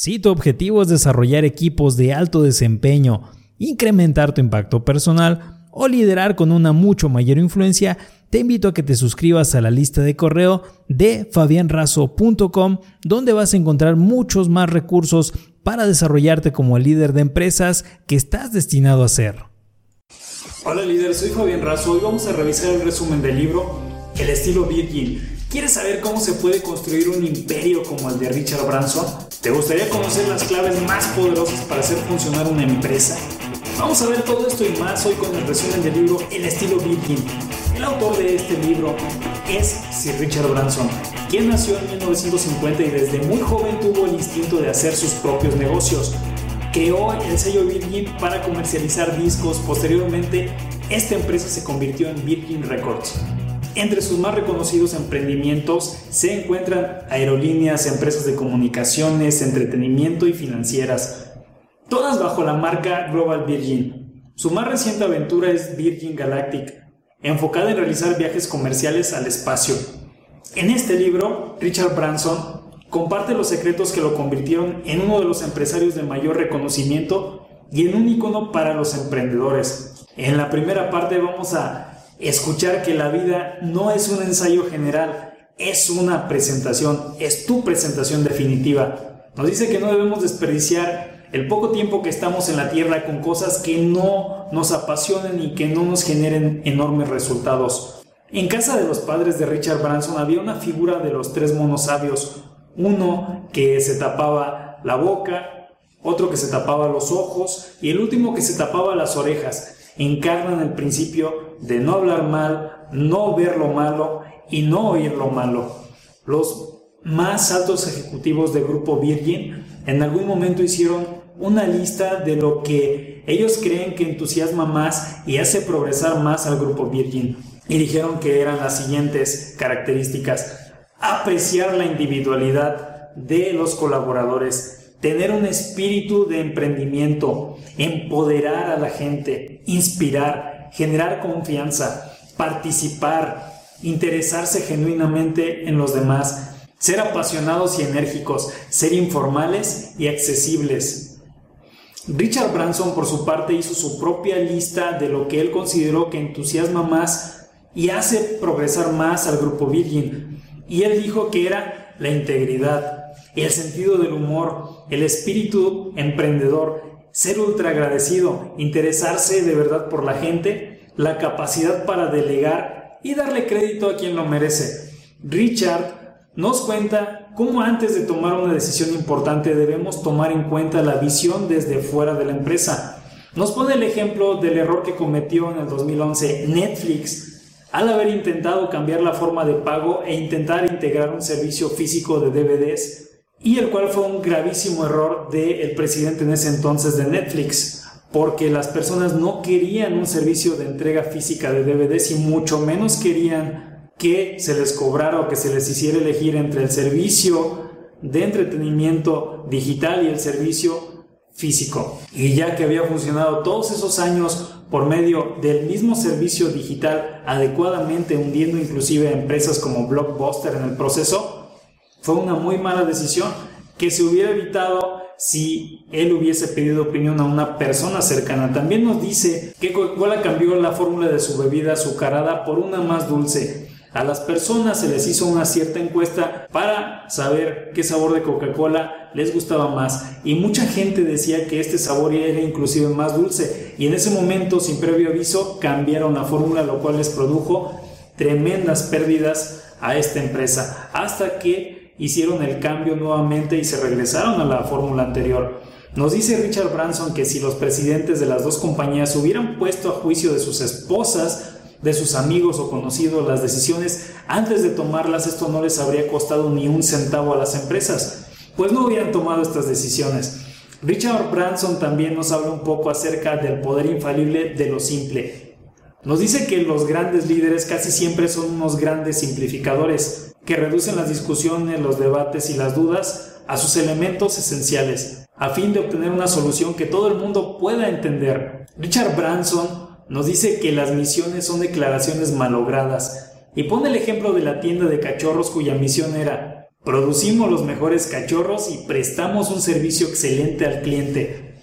Si tu objetivo es desarrollar equipos de alto desempeño, incrementar tu impacto personal o liderar con una mucho mayor influencia, te invito a que te suscribas a la lista de correo de fabianrazo.com, donde vas a encontrar muchos más recursos para desarrollarte como el líder de empresas que estás destinado a ser. Hola líder, soy Fabián Razo. Hoy vamos a revisar el resumen del libro El estilo Virgin. ¿Quieres saber cómo se puede construir un imperio como el de Richard Branson? ¿Te gustaría conocer las claves más poderosas para hacer funcionar una empresa? Vamos a ver todo esto y más hoy con el resumen del libro El estilo Virgin. El autor de este libro es Sir Richard Branson, quien nació en 1950 y desde muy joven tuvo el instinto de hacer sus propios negocios. Creó el sello Virgin para comercializar discos. Posteriormente, esta empresa se convirtió en Virgin Records. Entre sus más reconocidos emprendimientos se encuentran aerolíneas, empresas de comunicaciones, entretenimiento y financieras, todas bajo la marca Global Virgin. Su más reciente aventura es Virgin Galactic, enfocada en realizar viajes comerciales al espacio. En este libro, Richard Branson comparte los secretos que lo convirtieron en uno de los empresarios de mayor reconocimiento y en un icono para los emprendedores. En la primera parte vamos a escuchar que la vida no es un ensayo general, es una presentación, es tu presentación definitiva. Nos dice que no debemos desperdiciar el poco tiempo que estamos en la Tierra con cosas que no nos apasionen y que no nos generen enormes resultados. En casa de los padres de Richard Branson había una figura de los tres monos sabios, uno que se tapaba la boca, otro que se tapaba los ojos y el último que se tapaba las orejas encarnan el principio de no hablar mal, no ver lo malo y no oír lo malo. Los más altos ejecutivos del grupo Virgin en algún momento hicieron una lista de lo que ellos creen que entusiasma más y hace progresar más al grupo Virgin. Y dijeron que eran las siguientes características. Apreciar la individualidad de los colaboradores, tener un espíritu de emprendimiento, empoderar a la gente, inspirar, generar confianza, participar, interesarse genuinamente en los demás, ser apasionados y enérgicos, ser informales y accesibles. Richard Branson por su parte hizo su propia lista de lo que él consideró que entusiasma más y hace progresar más al grupo Virgin. Y él dijo que era la integridad, el sentido del humor, el espíritu emprendedor, ser ultra agradecido, interesarse de verdad por la gente, la capacidad para delegar y darle crédito a quien lo merece. Richard nos cuenta cómo antes de tomar una decisión importante debemos tomar en cuenta la visión desde fuera de la empresa. Nos pone el ejemplo del error que cometió en el 2011 Netflix al haber intentado cambiar la forma de pago e intentar integrar un servicio físico de DVDs y el cual fue un gravísimo error del presidente en ese entonces de Netflix, porque las personas no querían un servicio de entrega física de DVDs y mucho menos querían que se les cobrara o que se les hiciera elegir entre el servicio de entretenimiento digital y el servicio físico. Y ya que había funcionado todos esos años por medio del mismo servicio digital adecuadamente hundiendo inclusive a empresas como Blockbuster en el proceso, fue una muy mala decisión que se hubiera evitado si él hubiese pedido opinión a una persona cercana. También nos dice que Coca-Cola cambió la fórmula de su bebida azucarada por una más dulce. A las personas se les hizo una cierta encuesta para saber qué sabor de Coca-Cola les gustaba más. Y mucha gente decía que este sabor era inclusive más dulce. Y en ese momento sin previo aviso cambiaron la fórmula lo cual les produjo tremendas pérdidas a esta empresa. Hasta que hicieron el cambio nuevamente y se regresaron a la fórmula anterior. Nos dice Richard Branson que si los presidentes de las dos compañías hubieran puesto a juicio de sus esposas, de sus amigos o conocidos las decisiones antes de tomarlas, esto no les habría costado ni un centavo a las empresas, pues no hubieran tomado estas decisiones. Richard Branson también nos habla un poco acerca del poder infalible de lo simple. Nos dice que los grandes líderes casi siempre son unos grandes simplificadores, que reducen las discusiones, los debates y las dudas a sus elementos esenciales, a fin de obtener una solución que todo el mundo pueda entender. Richard Branson nos dice que las misiones son declaraciones malogradas y pone el ejemplo de la tienda de cachorros cuya misión era producimos los mejores cachorros y prestamos un servicio excelente al cliente.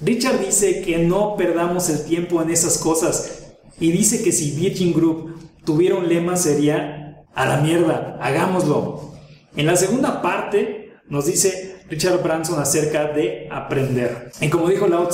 Richard dice que no perdamos el tiempo en esas cosas y dice que si Virgin Group tuviera un lema sería a la mierda, hagámoslo. En la segunda parte nos dice Richard Branson acerca de aprender. Y como dijo Lao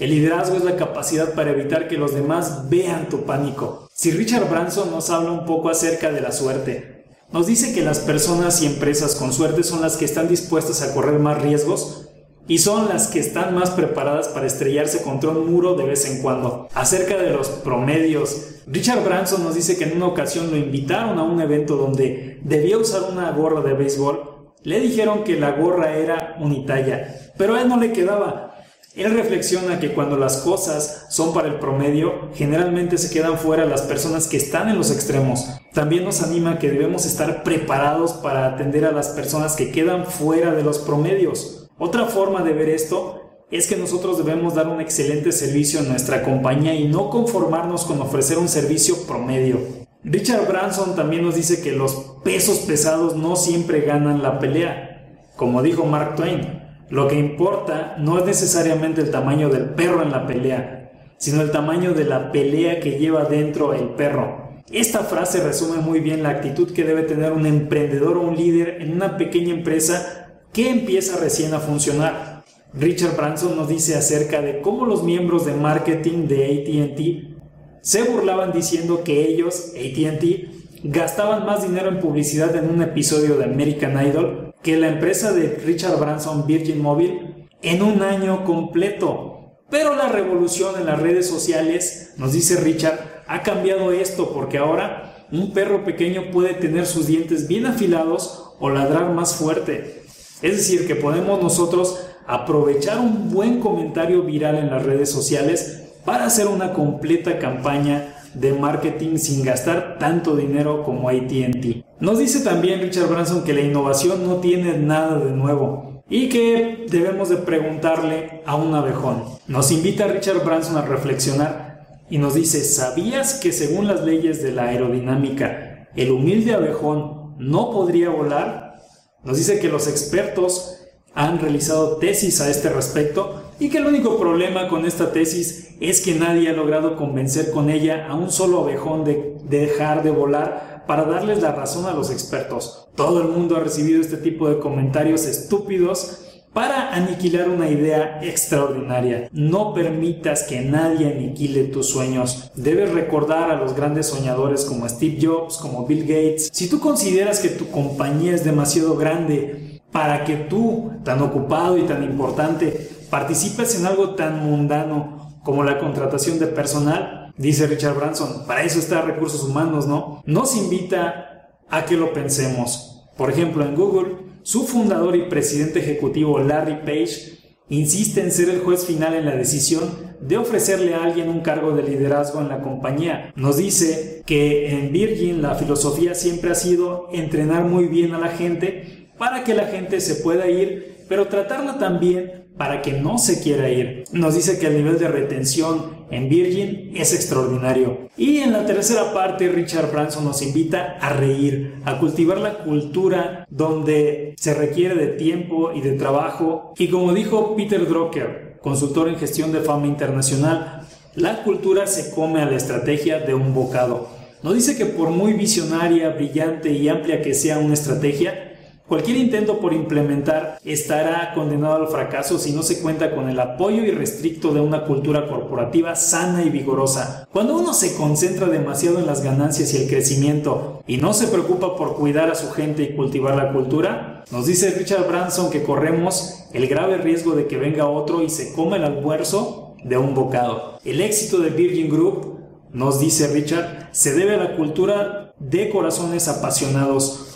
el liderazgo es la capacidad para evitar que los demás vean tu pánico. Si Richard Branson nos habla un poco acerca de la suerte, nos dice que las personas y empresas con suerte son las que están dispuestas a correr más riesgos y son las que están más preparadas para estrellarse contra un muro de vez en cuando. Acerca de los promedios, Richard Branson nos dice que en una ocasión lo invitaron a un evento donde debía usar una gorra de béisbol. Le dijeron que la gorra era unitalla, pero a él no le quedaba. Él reflexiona que cuando las cosas son para el promedio, generalmente se quedan fuera las personas que están en los extremos. También nos anima que debemos estar preparados para atender a las personas que quedan fuera de los promedios. Otra forma de ver esto es que nosotros debemos dar un excelente servicio a nuestra compañía y no conformarnos con ofrecer un servicio promedio. Richard Branson también nos dice que los pesos pesados no siempre ganan la pelea. Como dijo Mark Twain, lo que importa no es necesariamente el tamaño del perro en la pelea, sino el tamaño de la pelea que lleva dentro el perro. Esta frase resume muy bien la actitud que debe tener un emprendedor o un líder en una pequeña empresa que empieza recién a funcionar. Richard Branson nos dice acerca de cómo los miembros de marketing de ATT se burlaban diciendo que ellos, ATT, gastaban más dinero en publicidad en un episodio de American Idol que la empresa de Richard Branson Virgin Mobile en un año completo. Pero la revolución en las redes sociales, nos dice Richard, ha cambiado esto porque ahora un perro pequeño puede tener sus dientes bien afilados o ladrar más fuerte. Es decir, que podemos nosotros aprovechar un buen comentario viral en las redes sociales para hacer una completa campaña de marketing sin gastar tanto dinero como ATT. Nos dice también Richard Branson que la innovación no tiene nada de nuevo y que debemos de preguntarle a un abejón. Nos invita Richard Branson a reflexionar y nos dice, ¿sabías que según las leyes de la aerodinámica, el humilde abejón no podría volar? Nos dice que los expertos han realizado tesis a este respecto y que el único problema con esta tesis es que nadie ha logrado convencer con ella a un solo abejón de, dejar de volar para darles la razón a los expertos. Todo el mundo ha recibido este tipo de comentarios estúpidos para aniquilar una idea extraordinaria. No permitas que nadie aniquile tus sueños. Debes recordar a los grandes soñadores como Steve Jobs, como Bill Gates. Si tú consideras que tu compañía es demasiado grande para que tú, tan ocupado y tan importante, participes en algo tan mundano como la contratación de personal, dice Richard Branson, para eso está recursos humanos, ¿no? Nos invita a que lo pensemos. Por ejemplo, en Google, su fundador y presidente ejecutivo Larry Page insiste en ser el juez final en la decisión de ofrecerle a alguien un cargo de liderazgo en la compañía. Nos dice que en Virgin la filosofía siempre ha sido entrenar muy bien a la gente para que la gente se pueda ir, pero tratarla también para que no se quiera ir. Nos dice que el nivel de retención en Virgin es extraordinario. Y en la tercera parte, Richard Branson nos invita a reír, a cultivar la cultura donde se requiere de tiempo y de trabajo. Y como dijo Peter Drucker, consultor en gestión de fama internacional, la cultura se come a la estrategia de un bocado. Nos dice que por muy visionaria, brillante y amplia que sea una estrategia, Cualquier intento por implementar estará condenado al fracaso si no se cuenta con el apoyo irrestricto de una cultura corporativa sana y vigorosa. Cuando uno se concentra demasiado en las ganancias y el crecimiento y no se preocupa por cuidar a su gente y cultivar la cultura, nos dice Richard Branson que corremos el grave riesgo de que venga otro y se coma el almuerzo de un bocado. El éxito de Virgin Group, nos dice Richard, se debe a la cultura de corazones apasionados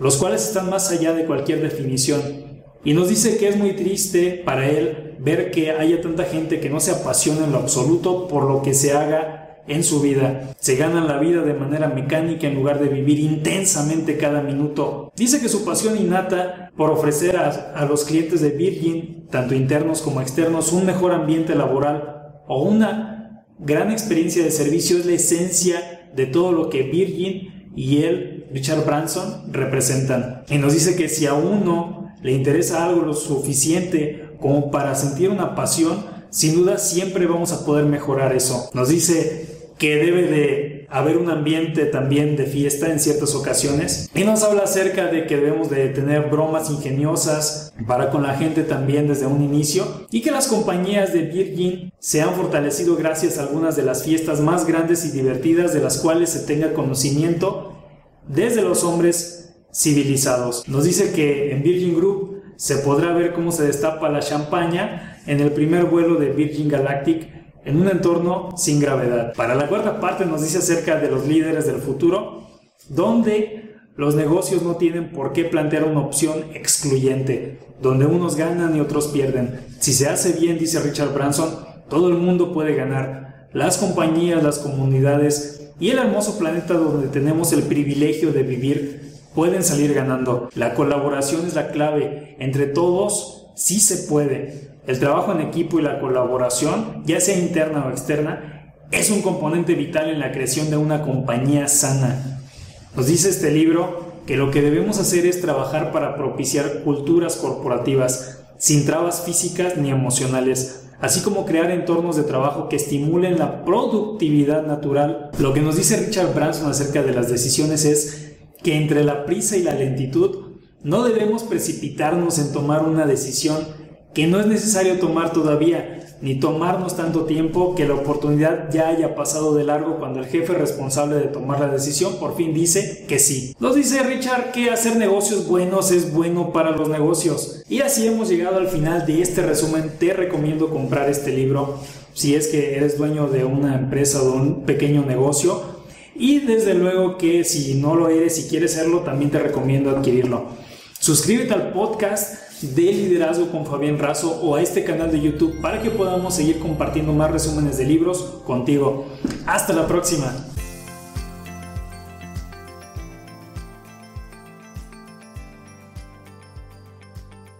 los cuales están más allá de cualquier definición. Y nos dice que es muy triste para él ver que haya tanta gente que no se apasiona en lo absoluto por lo que se haga en su vida. Se ganan la vida de manera mecánica en lugar de vivir intensamente cada minuto. Dice que su pasión innata por ofrecer a, a los clientes de Virgin, tanto internos como externos, un mejor ambiente laboral o una gran experiencia de servicio es la esencia de todo lo que Virgin y él Richard Branson representan. Y nos dice que si a uno le interesa algo lo suficiente como para sentir una pasión, sin duda siempre vamos a poder mejorar eso. Nos dice que debe de haber un ambiente también de fiesta en ciertas ocasiones. Y nos habla acerca de que debemos de tener bromas ingeniosas para con la gente también desde un inicio y que las compañías de Virgin se han fortalecido gracias a algunas de las fiestas más grandes y divertidas de las cuales se tenga conocimiento desde los hombres civilizados. Nos dice que en Virgin Group se podrá ver cómo se destapa la champaña en el primer vuelo de Virgin Galactic en un entorno sin gravedad. Para la cuarta parte nos dice acerca de los líderes del futuro, donde los negocios no tienen por qué plantear una opción excluyente, donde unos ganan y otros pierden. Si se hace bien, dice Richard Branson, todo el mundo puede ganar. Las compañías, las comunidades y el hermoso planeta donde tenemos el privilegio de vivir pueden salir ganando. La colaboración es la clave. Entre todos, sí se puede. El trabajo en equipo y la colaboración, ya sea interna o externa, es un componente vital en la creación de una compañía sana. Nos dice este libro que lo que debemos hacer es trabajar para propiciar culturas corporativas sin trabas físicas ni emocionales, así como crear entornos de trabajo que estimulen la productividad natural. Lo que nos dice Richard Branson acerca de las decisiones es que entre la prisa y la lentitud no debemos precipitarnos en tomar una decisión que no es necesario tomar todavía, ni tomarnos tanto tiempo que la oportunidad ya haya pasado de largo cuando el jefe responsable de tomar la decisión por fin dice que sí. Nos dice Richard que hacer negocios buenos es bueno para los negocios. Y así hemos llegado al final de este resumen. Te recomiendo comprar este libro si es que eres dueño de una empresa o de un pequeño negocio. Y desde luego que si no lo eres y quieres serlo, también te recomiendo adquirirlo. Suscríbete al podcast de liderazgo con Fabián Razo o a este canal de YouTube para que podamos seguir compartiendo más resúmenes de libros contigo. Hasta la próxima.